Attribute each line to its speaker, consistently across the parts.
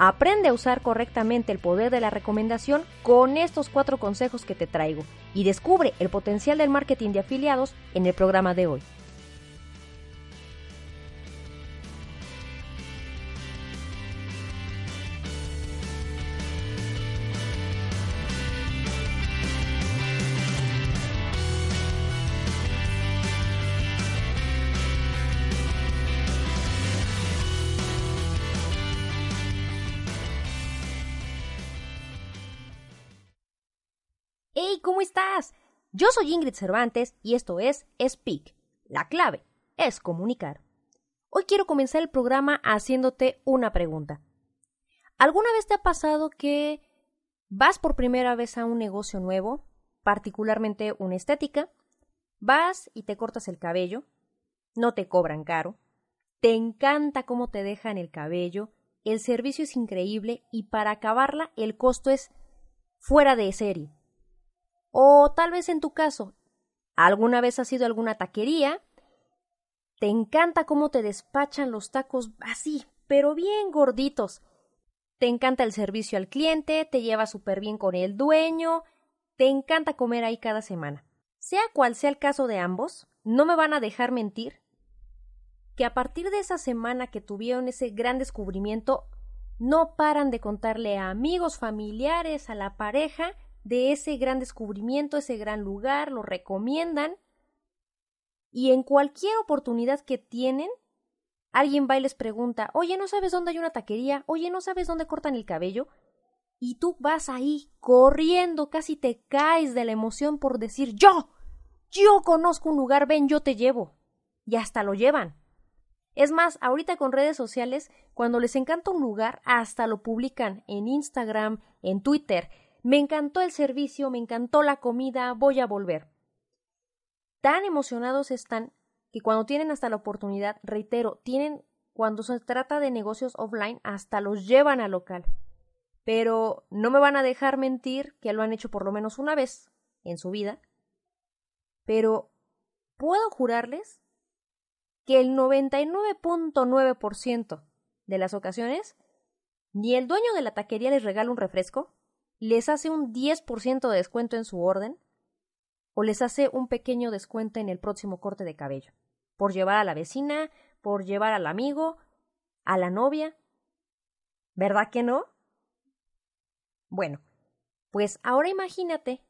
Speaker 1: Aprende a usar correctamente el poder de la recomendación con estos cuatro consejos que te traigo y descubre el potencial del marketing de afiliados en el programa de hoy. ¡Hey! ¿Cómo estás? Yo soy Ingrid Cervantes y esto es Speak. La clave es comunicar. Hoy quiero comenzar el programa haciéndote una pregunta. ¿Alguna vez te ha pasado que vas por primera vez a un negocio nuevo, particularmente una estética, vas y te cortas el cabello, no te cobran caro, te encanta cómo te dejan el cabello, el servicio es increíble y para acabarla el costo es fuera de serie. O tal vez en tu caso, ¿alguna vez has ido a alguna taquería? Te encanta cómo te despachan los tacos así, pero bien gorditos. Te encanta el servicio al cliente, te lleva súper bien con el dueño, te encanta comer ahí cada semana. Sea cual sea el caso de ambos, no me van a dejar mentir que a partir de esa semana que tuvieron ese gran descubrimiento, no paran de contarle a amigos, familiares, a la pareja, de ese gran descubrimiento, ese gran lugar, lo recomiendan y en cualquier oportunidad que tienen, alguien va y les pregunta, oye, ¿no sabes dónde hay una taquería? Oye, ¿no sabes dónde cortan el cabello? Y tú vas ahí corriendo, casi te caes de la emoción por decir, yo, yo conozco un lugar, ven, yo te llevo. Y hasta lo llevan. Es más, ahorita con redes sociales, cuando les encanta un lugar, hasta lo publican en Instagram, en Twitter, me encantó el servicio, me encantó la comida, voy a volver. Tan emocionados están que cuando tienen hasta la oportunidad, reitero, tienen cuando se trata de negocios offline, hasta los llevan al local. Pero no me van a dejar mentir que lo han hecho por lo menos una vez en su vida. Pero puedo jurarles que el 99.9% de las ocasiones ni el dueño de la taquería les regala un refresco, les hace un 10% de descuento en su orden o les hace un pequeño descuento en el próximo corte de cabello, por llevar a la vecina, por llevar al amigo, a la novia. ¿Verdad que no? Bueno, pues ahora imagínate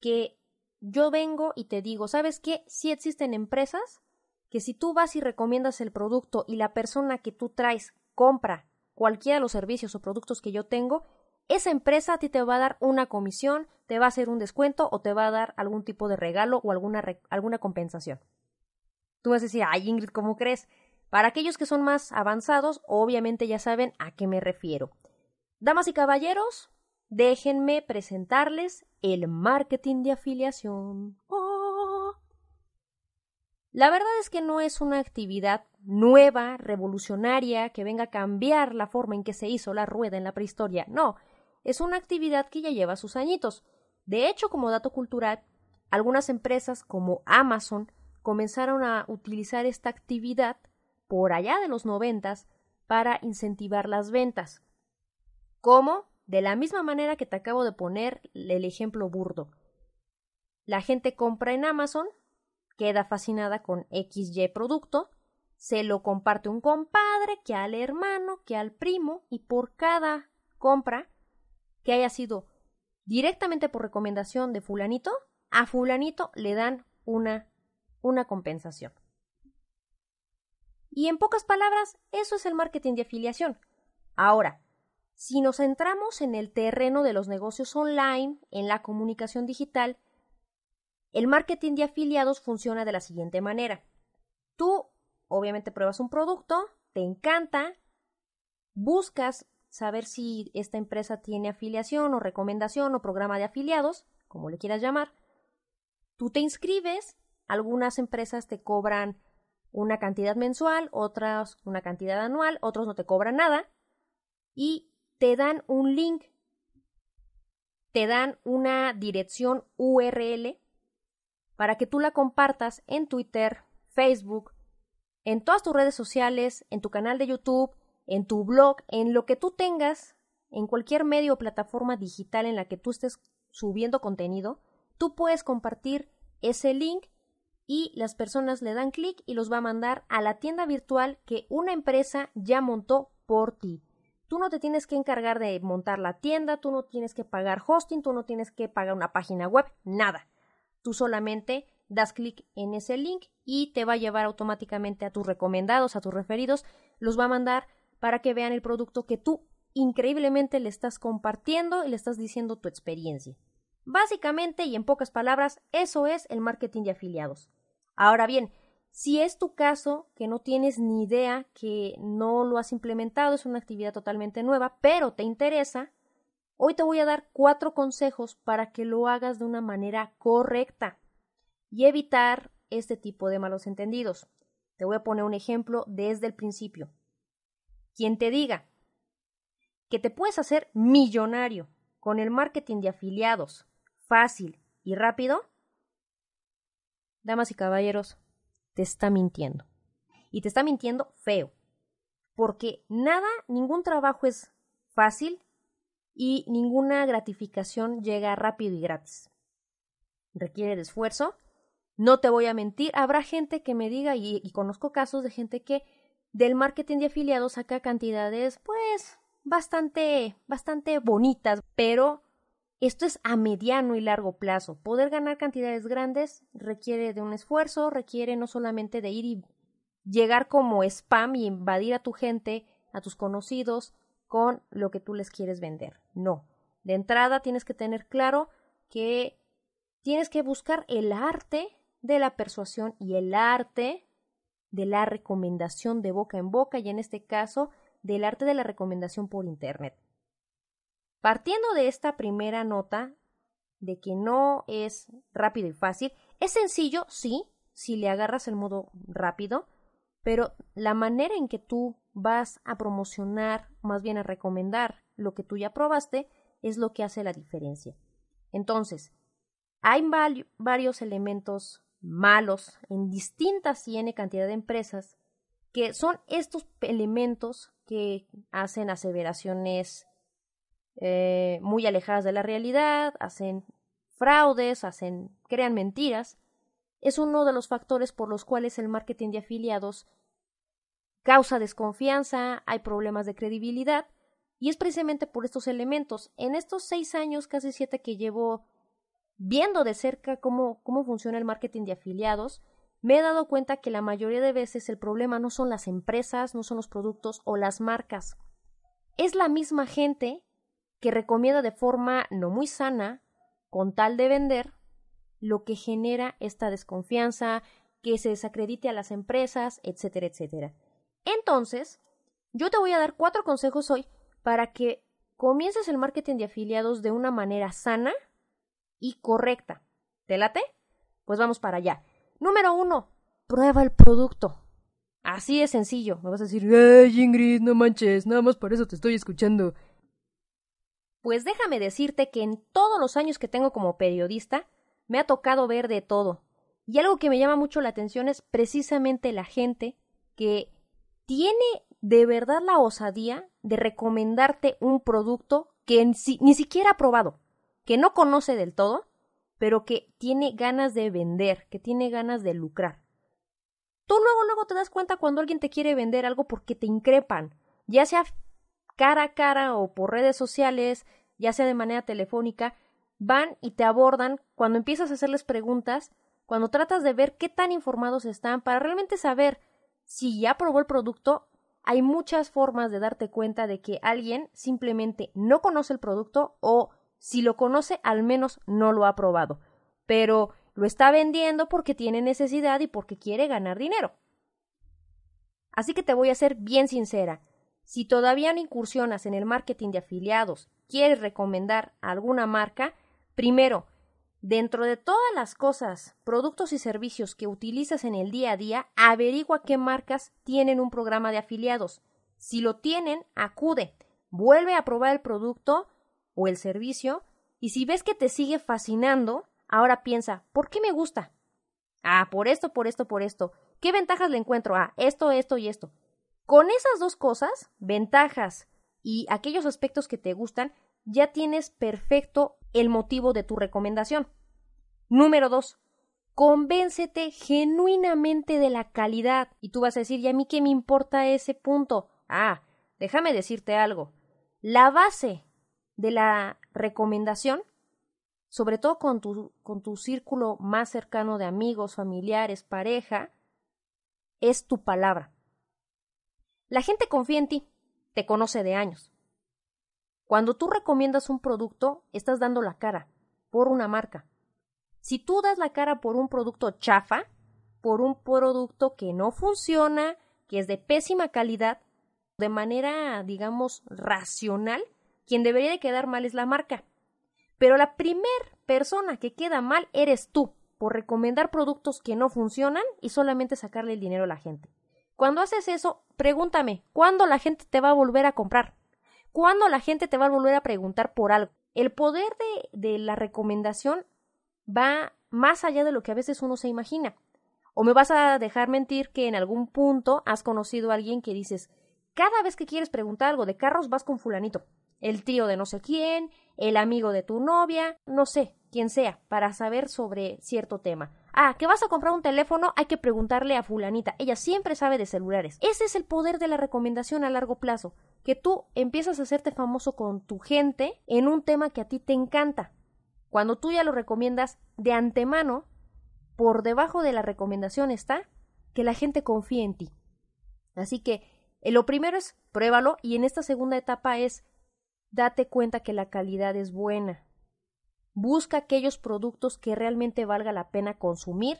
Speaker 1: que yo vengo y te digo, ¿sabes qué? Si existen empresas que si tú vas y recomiendas el producto y la persona que tú traes compra cualquiera de los servicios o productos que yo tengo, esa empresa a ti te va a dar una comisión, te va a hacer un descuento o te va a dar algún tipo de regalo o alguna, alguna compensación. Tú vas a decir, ay Ingrid, ¿cómo crees? Para aquellos que son más avanzados, obviamente ya saben a qué me refiero. Damas y caballeros, déjenme presentarles el marketing de afiliación. ¡Oh! La verdad es que no es una actividad nueva, revolucionaria, que venga a cambiar la forma en que se hizo la rueda en la prehistoria. No, es una actividad que ya lleva sus añitos. De hecho, como dato cultural, algunas empresas como Amazon comenzaron a utilizar esta actividad por allá de los noventas para incentivar las ventas. ¿Cómo? De la misma manera que te acabo de poner el ejemplo burdo. La gente compra en Amazon, queda fascinada con XY producto, se lo comparte un compadre, que al hermano, que al primo, y por cada compra que haya sido directamente por recomendación de fulanito, a fulanito le dan una, una compensación. Y en pocas palabras, eso es el marketing de afiliación. Ahora, si nos centramos en el terreno de los negocios online, en la comunicación digital, el marketing de afiliados funciona de la siguiente manera. Tú, obviamente, pruebas un producto, te encanta, buscas saber si esta empresa tiene afiliación o recomendación o programa de afiliados, como le quieras llamar. Tú te inscribes, algunas empresas te cobran una cantidad mensual, otras una cantidad anual, otros no te cobran nada y te dan un link, te dan una dirección URL para que tú la compartas en Twitter, Facebook, en todas tus redes sociales, en tu canal de YouTube, en tu blog, en lo que tú tengas, en cualquier medio o plataforma digital en la que tú estés subiendo contenido, tú puedes compartir ese link y las personas le dan clic y los va a mandar a la tienda virtual que una empresa ya montó por ti. Tú no te tienes que encargar de montar la tienda, tú no tienes que pagar hosting, tú no tienes que pagar una página web, nada. Tú solamente das clic en ese link y te va a llevar automáticamente a tus recomendados, a tus referidos, los va a mandar para que vean el producto que tú increíblemente le estás compartiendo y le estás diciendo tu experiencia. Básicamente y en pocas palabras, eso es el marketing de afiliados. Ahora bien, si es tu caso, que no tienes ni idea, que no lo has implementado, es una actividad totalmente nueva, pero te interesa, hoy te voy a dar cuatro consejos para que lo hagas de una manera correcta y evitar este tipo de malos entendidos. Te voy a poner un ejemplo desde el principio. Quien te diga que te puedes hacer millonario con el marketing de afiliados fácil y rápido, damas y caballeros, te está mintiendo. Y te está mintiendo feo. Porque nada, ningún trabajo es fácil y ninguna gratificación llega rápido y gratis. Requiere de esfuerzo. No te voy a mentir, habrá gente que me diga, y, y conozco casos de gente que del marketing de afiliados saca cantidades, pues, bastante, bastante bonitas, pero esto es a mediano y largo plazo. Poder ganar cantidades grandes requiere de un esfuerzo, requiere no solamente de ir y llegar como spam y invadir a tu gente, a tus conocidos, con lo que tú les quieres vender. No. De entrada tienes que tener claro que tienes que buscar el arte de la persuasión y el arte de la recomendación de boca en boca y en este caso del arte de la recomendación por Internet. Partiendo de esta primera nota, de que no es rápido y fácil, es sencillo, sí, si le agarras el modo rápido, pero la manera en que tú vas a promocionar, más bien a recomendar lo que tú ya probaste, es lo que hace la diferencia. Entonces, hay varios elementos malos en distintas y n cantidad de empresas que son estos elementos que hacen aseveraciones eh, muy alejadas de la realidad, hacen fraudes, hacen, crean mentiras, es uno de los factores por los cuales el marketing de afiliados causa desconfianza, hay problemas de credibilidad, y es precisamente por estos elementos. En estos seis años, casi siete que llevo viendo de cerca cómo, cómo funciona el marketing de afiliados, me he dado cuenta que la mayoría de veces el problema no son las empresas, no son los productos o las marcas. Es la misma gente que recomienda de forma no muy sana, con tal de vender, lo que genera esta desconfianza, que se desacredite a las empresas, etcétera, etcétera. Entonces, yo te voy a dar cuatro consejos hoy para que comiences el marketing de afiliados de una manera sana y correcta. ¿Te late? Pues vamos para allá. Número uno, prueba el producto. Así de sencillo. Me vas a decir, ¡ay, Ingrid, no manches! Nada más por eso te estoy escuchando. Pues déjame decirte que en todos los años que tengo como periodista me ha tocado ver de todo. Y algo que me llama mucho la atención es precisamente la gente que tiene de verdad la osadía de recomendarte un producto que ni siquiera ha probado, que no conoce del todo, pero que tiene ganas de vender, que tiene ganas de lucrar. Tú luego, luego te das cuenta cuando alguien te quiere vender algo porque te increpan, ya sea cara a cara o por redes sociales, ya sea de manera telefónica, van y te abordan cuando empiezas a hacerles preguntas, cuando tratas de ver qué tan informados están para realmente saber si ya probó el producto, hay muchas formas de darte cuenta de que alguien simplemente no conoce el producto o si lo conoce al menos no lo ha probado, pero lo está vendiendo porque tiene necesidad y porque quiere ganar dinero. Así que te voy a ser bien sincera. Si todavía no incursionas en el marketing de afiliados, quieres recomendar alguna marca, primero, dentro de todas las cosas, productos y servicios que utilizas en el día a día, averigua qué marcas tienen un programa de afiliados. Si lo tienen, acude, vuelve a probar el producto o el servicio y si ves que te sigue fascinando, ahora piensa, ¿por qué me gusta? Ah, por esto, por esto, por esto. ¿Qué ventajas le encuentro? Ah, esto, esto y esto. Con esas dos cosas, ventajas y aquellos aspectos que te gustan, ya tienes perfecto el motivo de tu recomendación. Número dos, convéncete genuinamente de la calidad. Y tú vas a decir, ¿y a mí qué me importa ese punto? Ah, déjame decirte algo. La base de la recomendación, sobre todo con tu, con tu círculo más cercano de amigos, familiares, pareja, es tu palabra. La gente confía en ti, te conoce de años. Cuando tú recomiendas un producto, estás dando la cara por una marca. Si tú das la cara por un producto chafa, por un producto que no funciona, que es de pésima calidad, de manera, digamos, racional, quien debería de quedar mal es la marca. Pero la primer persona que queda mal eres tú, por recomendar productos que no funcionan y solamente sacarle el dinero a la gente. Cuando haces eso, pregúntame, ¿cuándo la gente te va a volver a comprar? ¿Cuándo la gente te va a volver a preguntar por algo? El poder de, de la recomendación va más allá de lo que a veces uno se imagina. O me vas a dejar mentir que en algún punto has conocido a alguien que dices, cada vez que quieres preguntar algo de carros vas con fulanito, el tío de no sé quién, el amigo de tu novia, no sé, quien sea, para saber sobre cierto tema. Ah, que vas a comprar un teléfono, hay que preguntarle a fulanita. Ella siempre sabe de celulares. Ese es el poder de la recomendación a largo plazo, que tú empiezas a hacerte famoso con tu gente en un tema que a ti te encanta. Cuando tú ya lo recomiendas de antemano, por debajo de la recomendación está que la gente confíe en ti. Así que eh, lo primero es pruébalo y en esta segunda etapa es date cuenta que la calidad es buena. Busca aquellos productos que realmente valga la pena consumir,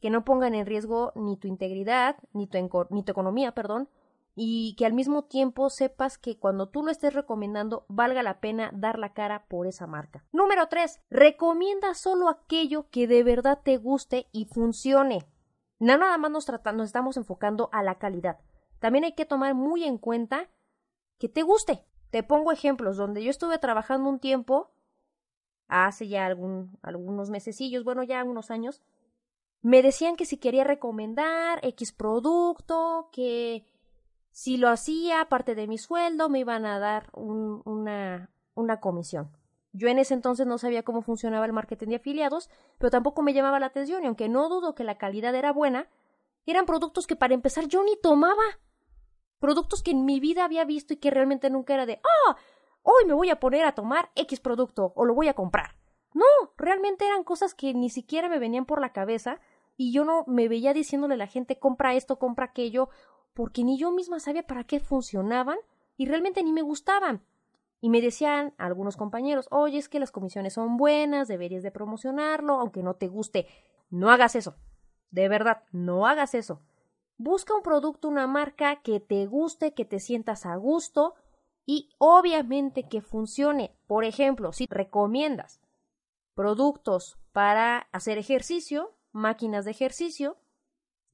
Speaker 1: que no pongan en riesgo ni tu integridad, ni tu, economía, perdón, y que al mismo tiempo sepas que cuando tú lo estés recomendando valga la pena dar la cara por esa marca. Número 3. Recomienda solo aquello que de verdad te guste y funcione. No nada más nos, nos estamos enfocando a la calidad. También hay que tomar muy en cuenta que te guste. Te pongo ejemplos donde yo estuve trabajando un tiempo, hace ya algún, algunos mesecillos, bueno, ya unos años, me decían que si quería recomendar X producto, que si lo hacía, aparte de mi sueldo, me iban a dar una, una comisión. Yo en ese entonces no sabía cómo funcionaba el marketing de afiliados, pero tampoco me llamaba la atención y aunque no dudo que la calidad era buena, eran productos que para empezar yo ni tomaba. Productos que en mi vida había visto y que realmente nunca era de, ah, hoy me voy a poner a tomar X producto o lo voy a comprar. No, realmente eran cosas que ni siquiera me venían por la cabeza y yo no me veía diciéndole a la gente compra esto, compra aquello porque ni yo misma sabía para qué funcionaban y realmente ni me gustaban. Y me decían algunos compañeros, oye, es que las comisiones son buenas, deberías de promocionarlo, aunque no te guste. No hagas eso. De verdad, no hagas eso. Busca un producto, una marca que te guste, que te sientas a gusto y obviamente que funcione. Por ejemplo, si recomiendas productos para hacer ejercicio, máquinas de ejercicio,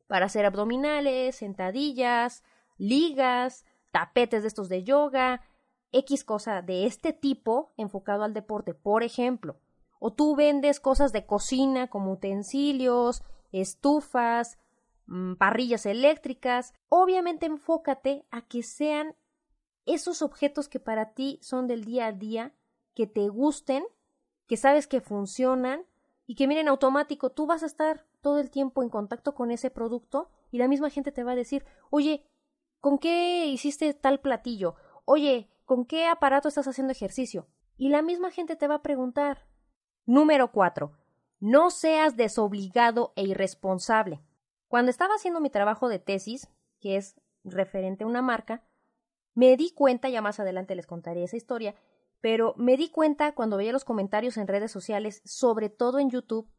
Speaker 1: para hacer abdominales, sentadillas, ligas, tapetes de estos de yoga, X cosa de este tipo enfocado al deporte, por ejemplo. O tú vendes cosas de cocina como utensilios, estufas, parrillas eléctricas. Obviamente enfócate a que sean esos objetos que para ti son del día a día, que te gusten, que sabes que funcionan y que miren automático, tú vas a estar todo el tiempo en contacto con ese producto y la misma gente te va a decir, oye, ¿con qué hiciste tal platillo? Oye, ¿con qué aparato estás haciendo ejercicio? Y la misma gente te va a preguntar. Número 4. No seas desobligado e irresponsable. Cuando estaba haciendo mi trabajo de tesis, que es referente a una marca, me di cuenta, ya más adelante les contaré esa historia, pero me di cuenta cuando veía los comentarios en redes sociales, sobre todo en YouTube,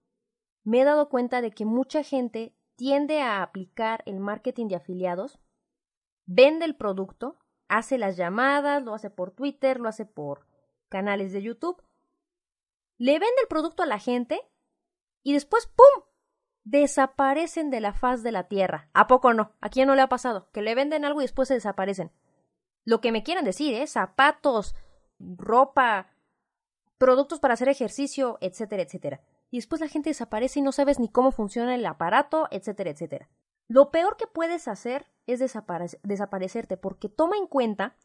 Speaker 1: me he dado cuenta de que mucha gente tiende a aplicar el marketing de afiliados, vende el producto, hace las llamadas, lo hace por Twitter, lo hace por canales de YouTube, le vende el producto a la gente y después ¡pum! Desaparecen de la faz de la tierra. ¿A poco no? ¿A quién no le ha pasado? Que le venden algo y después se desaparecen. Lo que me quieren decir, ¿eh? Zapatos, ropa, productos para hacer ejercicio, etcétera, etcétera y después la gente desaparece y no sabes ni cómo funciona el aparato, etcétera, etcétera. Lo peor que puedes hacer es desaparecerte, porque toma en cuenta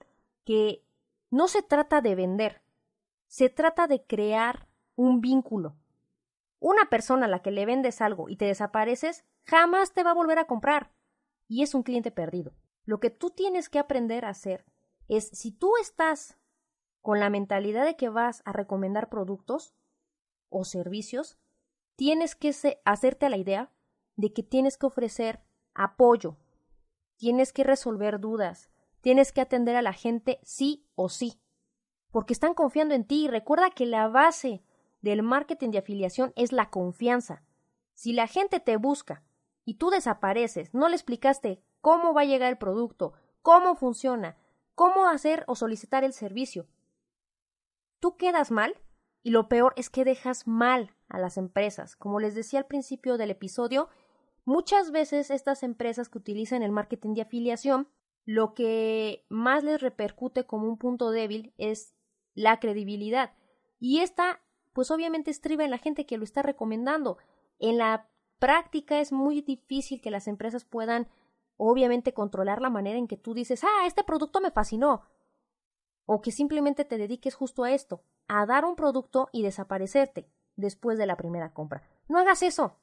Speaker 1: que no se trata de vender, se trata de crear un vínculo. Una persona a la que le vendes algo y te desapareces, jamás te va a volver a comprar. Y es un cliente perdido. Lo que tú tienes que aprender a hacer es, si tú estás con la mentalidad de que vas a recomendar productos o servicios, tienes que hacerte a la idea de que tienes que ofrecer apoyo, tienes que resolver dudas, tienes que atender a la gente sí o sí, porque están confiando en ti. Recuerda que la base del marketing de afiliación es la confianza. Si la gente te busca y tú desapareces, no le explicaste cómo va a llegar el producto, cómo funciona, cómo hacer o solicitar el servicio, tú quedas mal y lo peor es que dejas mal a las empresas. Como les decía al principio del episodio, muchas veces estas empresas que utilizan el marketing de afiliación, lo que más les repercute como un punto débil es la credibilidad. Y esta, pues obviamente estriba en la gente que lo está recomendando. En la práctica es muy difícil que las empresas puedan obviamente controlar la manera en que tú dices, ah, este producto me fascinó, o que simplemente te dediques justo a esto, a dar un producto y desaparecerte después de la primera compra. No hagas eso.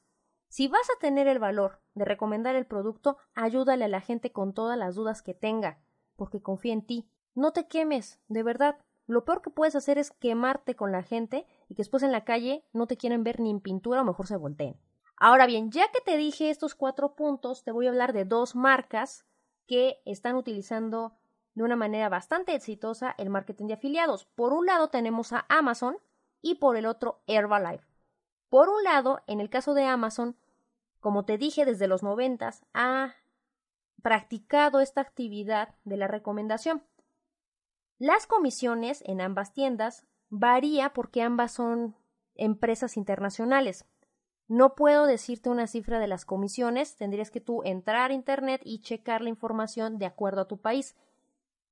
Speaker 1: Si vas a tener el valor de recomendar el producto, ayúdale a la gente con todas las dudas que tenga, porque confía en ti. No te quemes, de verdad. Lo peor que puedes hacer es quemarte con la gente y que después en la calle no te quieren ver ni en pintura o mejor se volteen. Ahora bien, ya que te dije estos cuatro puntos, te voy a hablar de dos marcas que están utilizando de una manera bastante exitosa el marketing de afiliados. Por un lado tenemos a Amazon y por el otro Herbalife. Por un lado, en el caso de Amazon, como te dije desde los noventas, ha practicado esta actividad de la recomendación. Las comisiones en ambas tiendas varía porque ambas son empresas internacionales. No puedo decirte una cifra de las comisiones, tendrías que tú entrar a internet y checar la información de acuerdo a tu país.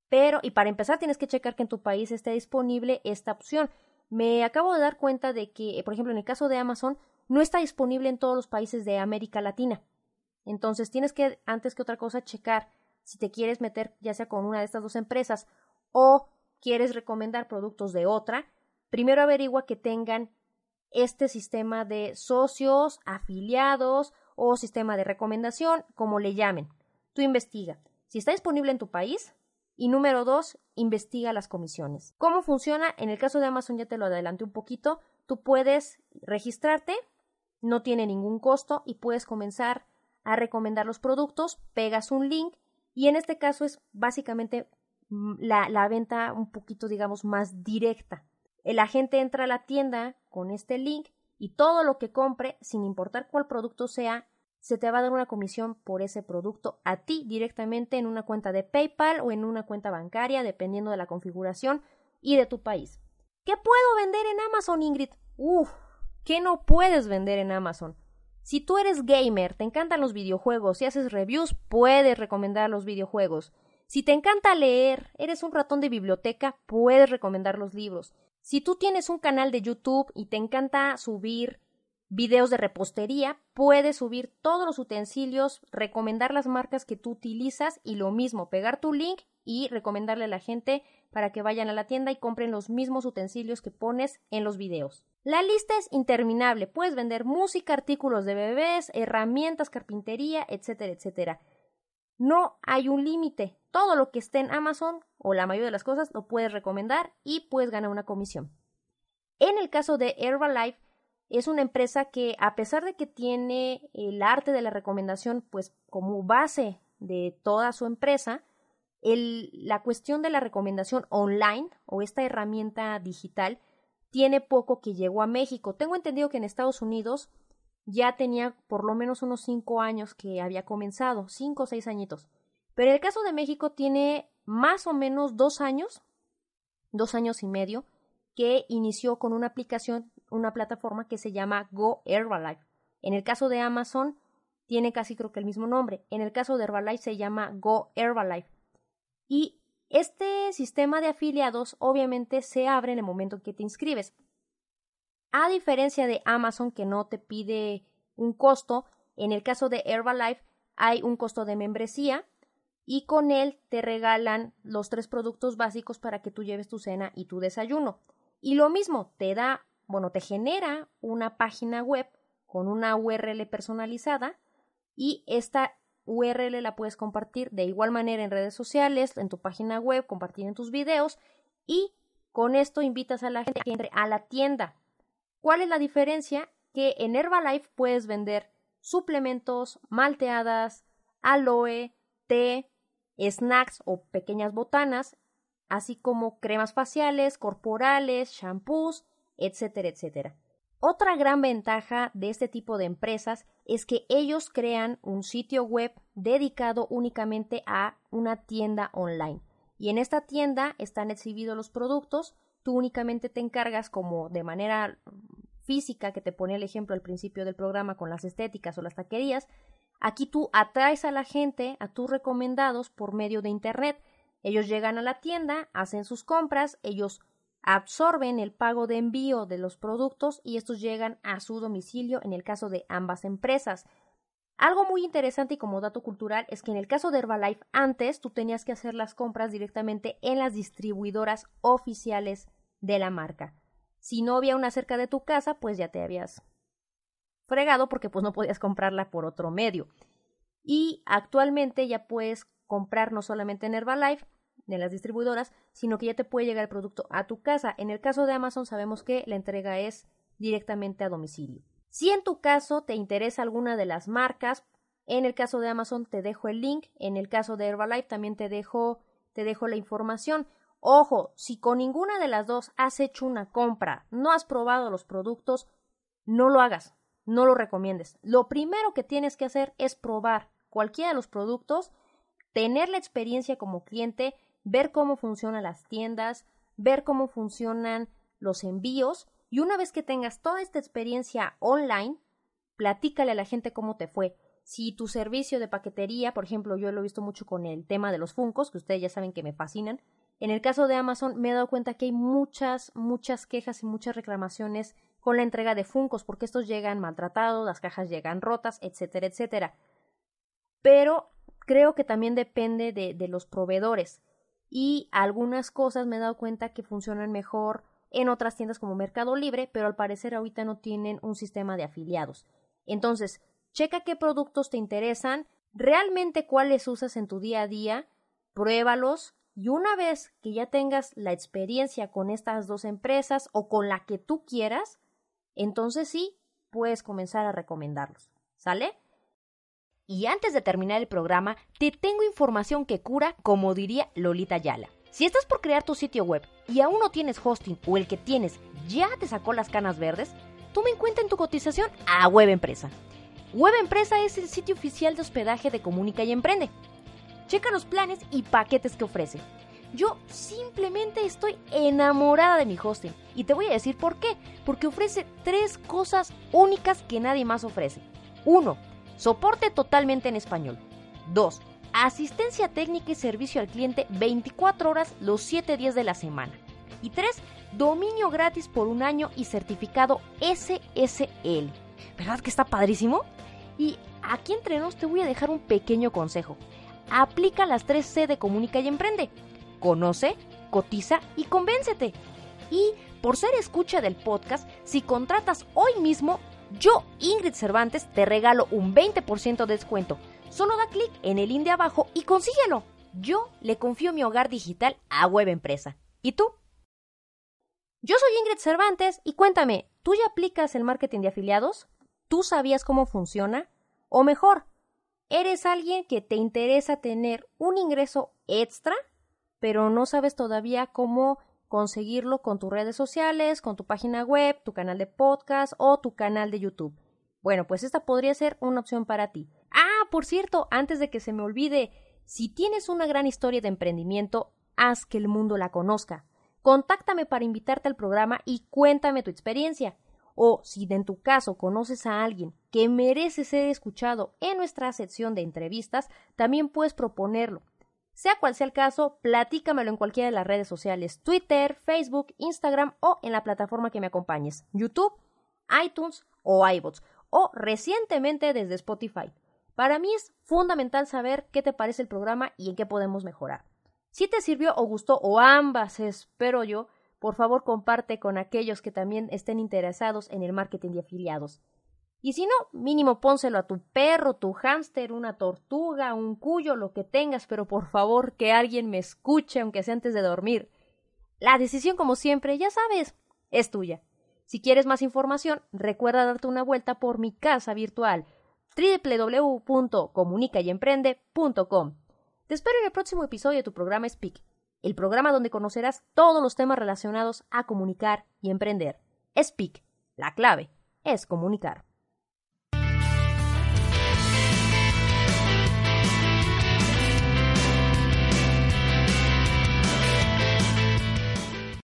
Speaker 1: Pero, y para empezar, tienes que checar que en tu país esté disponible esta opción. Me acabo de dar cuenta de que, por ejemplo, en el caso de Amazon, no está disponible en todos los países de América Latina. Entonces, tienes que, antes que otra cosa, checar si te quieres meter ya sea con una de estas dos empresas o quieres recomendar productos de otra. Primero averigua que tengan este sistema de socios, afiliados o sistema de recomendación, como le llamen. Tú investiga. Si está disponible en tu país, y número dos, investiga las comisiones. ¿Cómo funciona? En el caso de Amazon ya te lo adelanté un poquito. Tú puedes registrarte, no tiene ningún costo y puedes comenzar a recomendar los productos, pegas un link y en este caso es básicamente la, venta un poquito, digamos, más directa. El agente entra a la tienda con este link y todo lo que compre, sin importar cuál producto sea, se te va a dar una comisión por ese producto a ti directamente en una cuenta de PayPal o en una cuenta bancaria, dependiendo de la configuración y de tu país. ¿Qué puedo vender en Amazon, Ingrid? Uf, ¿qué no puedes vender en Amazon? Si tú eres gamer, te encantan los videojuegos y haces reviews, puedes recomendar los videojuegos. Si te encanta leer, eres un ratón de biblioteca, puedes recomendar los libros. Si tú tienes un canal de YouTube y te encanta subir videos de repostería, puedes subir todos los utensilios, recomendar las marcas que tú utilizas y lo mismo, pegar tu link y recomendarle a la gente para que vayan a la tienda y compren los mismos utensilios que pones en los videos. La lista es interminable, puedes vender música, artículos de bebés, herramientas, carpintería, etcétera, etcétera. No hay un límite, todo lo que esté en Amazon o la mayoría de las cosas lo puedes recomendar y puedes ganar una comisión. En el caso de Herbalife, es una empresa que, a pesar de que tiene el arte de la recomendación, pues como base de toda su empresa, la cuestión de la recomendación online o esta herramienta digital tiene poco que llegó a México. Tengo entendido que en Estados Unidos ya tenía por lo menos unos cinco años que había comenzado, cinco o seis añitos. Pero el caso de México tiene más o menos dos años, dos años y medio, que inició con una aplicación una plataforma que se llama Go Herbalife. En el caso de Amazon, tiene casi creo que el mismo nombre. En el caso de Herbalife se llama Go Herbalife. Y este sistema de afiliados obviamente se abre en el momento en que te inscribes. A diferencia de Amazon que no te pide un costo, en el caso de Herbalife hay un costo de membresía y con él te regalan los tres productos básicos para que tú lleves tu cena y tu desayuno. Y lo mismo, te da, bueno, te genera una página web con una URL personalizada y esta URL la puedes compartir de igual manera en redes sociales, en tu página web, compartir en tus videos y con esto invitas a la gente que entre a la tienda. ¿Cuál es la diferencia? Que en Herbalife puedes vender suplementos, malteadas, aloe, té, snacks o pequeñas botanas, así como cremas faciales, corporales, shampoos, etcétera, etcétera. Otra gran ventaja de este tipo de empresas es que ellos crean un sitio web dedicado únicamente a una tienda online. Y en esta tienda están exhibidos los productos, tú únicamente te encargas como de manera física que te pone el ejemplo al principio del programa con las estéticas o las taquerías, aquí tú atraes a la gente, a tus recomendados por medio de Internet. Ellos llegan a la tienda, hacen sus compras, ellos absorben el pago de envío de los productos y estos llegan a su domicilio en el caso de ambas empresas. Algo muy interesante y como dato cultural es que en el caso de Herbalife antes tú tenías que hacer las compras directamente en las distribuidoras oficiales de la marca. Si no había una cerca de tu casa, pues ya te habías fregado porque pues no podías comprarla por otro medio. Y actualmente ya puedes comprar no solamente en Herbalife, de las distribuidoras, sino que ya te puede llegar el producto a tu casa. En el caso de Amazon sabemos que la entrega es directamente a domicilio. Si en tu caso te interesa alguna de las marcas, en el caso de Amazon te dejo el link, en el caso de Herbalife también te dejo te dejo la información. Ojo, si con ninguna de las dos has hecho una compra, no has probado los productos, no lo hagas, no lo recomiendes. Lo primero que tienes que hacer es probar cualquiera de los productos, tener la experiencia como cliente, ver cómo funcionan las tiendas, ver cómo funcionan los envíos y una vez que tengas toda esta experiencia online, platícale a la gente cómo te fue. Si tu servicio de paquetería, por ejemplo, yo lo he visto mucho con el tema de los Funcos, que ustedes ya saben que me fascinan, en el caso de Amazon me he dado cuenta que hay muchas, muchas quejas y muchas reclamaciones con la entrega de Funcos, porque estos llegan maltratados, las cajas llegan rotas, etcétera, etcétera. Pero creo que también depende de, de los proveedores. Y algunas cosas me he dado cuenta que funcionan mejor en otras tiendas como Mercado Libre, pero al parecer ahorita no tienen un sistema de afiliados. Entonces, checa qué productos te interesan, realmente cuáles usas en tu día a día, pruébalos, y una vez que ya tengas la experiencia con estas dos empresas o con la que tú quieras, entonces sí, puedes comenzar a recomendarlos. ¿Sale? Y antes de terminar el programa, te tengo información que cura, como diría Lolita Yala. Si estás por crear tu sitio web y aún no tienes hosting o el que tienes ya te sacó las canas verdes, toma en cuenta en tu cotización a Web Empresa. Web Empresa es el sitio oficial de hospedaje de Comunica y Emprende. Checa los planes y paquetes que ofrece. Yo simplemente estoy enamorada de mi hosting y te voy a decir por qué. Porque ofrece tres cosas únicas que nadie más ofrece. 1. Soporte totalmente en español. 2. Asistencia técnica y servicio al cliente 24 horas los 7 días de la semana. Y 3. Dominio gratis por un año y certificado SSL. ¿Verdad que está padrísimo? Y aquí entre nos te voy a dejar un pequeño consejo aplica las 3C de Comunica y Emprende. Conoce, cotiza y convéncete. Y por ser escucha del podcast, si contratas hoy mismo, yo, Ingrid Cervantes, te regalo un 20% de descuento. Solo da clic en el link de abajo y consíguelo. Yo le confío mi hogar digital a Web Empresa. ¿Y tú? Yo soy Ingrid Cervantes y cuéntame, ¿tú ya aplicas el marketing de afiliados? ¿Tú sabías cómo funciona? O mejor, eres alguien que te interesa tener un ingreso extra, pero no sabes todavía cómo conseguirlo con tus redes sociales, con tu página web, tu canal de podcast o tu canal de YouTube. Bueno, pues esta podría ser una opción para ti. Ah, por cierto, antes de que se me olvide, si tienes una gran historia de emprendimiento, haz que el mundo la conozca. Contáctame para invitarte al programa y cuéntame tu experiencia. O si en tu caso conoces a alguien que merece ser escuchado en nuestra sección de entrevistas, también puedes proponerlo. Sea cual sea el caso, platícamelo en cualquiera de las redes sociales, Twitter, Facebook, Instagram o en la plataforma que me acompañes, YouTube, iTunes o iBots, o recientemente desde Spotify. Para mí es fundamental saber qué te parece el programa y en qué podemos mejorar. Si te sirvió o gustó o ambas, espero yo, por favor comparte con aquellos que también estén interesados en el marketing de afiliados. Y si no, mínimo pónselo a tu perro, tu hámster, una tortuga, un cuyo, lo que tengas, pero por favor que alguien me escuche, aunque sea antes de dormir. La decisión, como siempre, ya sabes, es tuya. Si quieres más información, recuerda darte una vuelta por mi casa virtual www.comunicayemprende.com. Te espero en el próximo episodio de tu programa Speak, el programa donde conocerás todos los temas relacionados a comunicar y emprender. Speak, la clave es comunicar.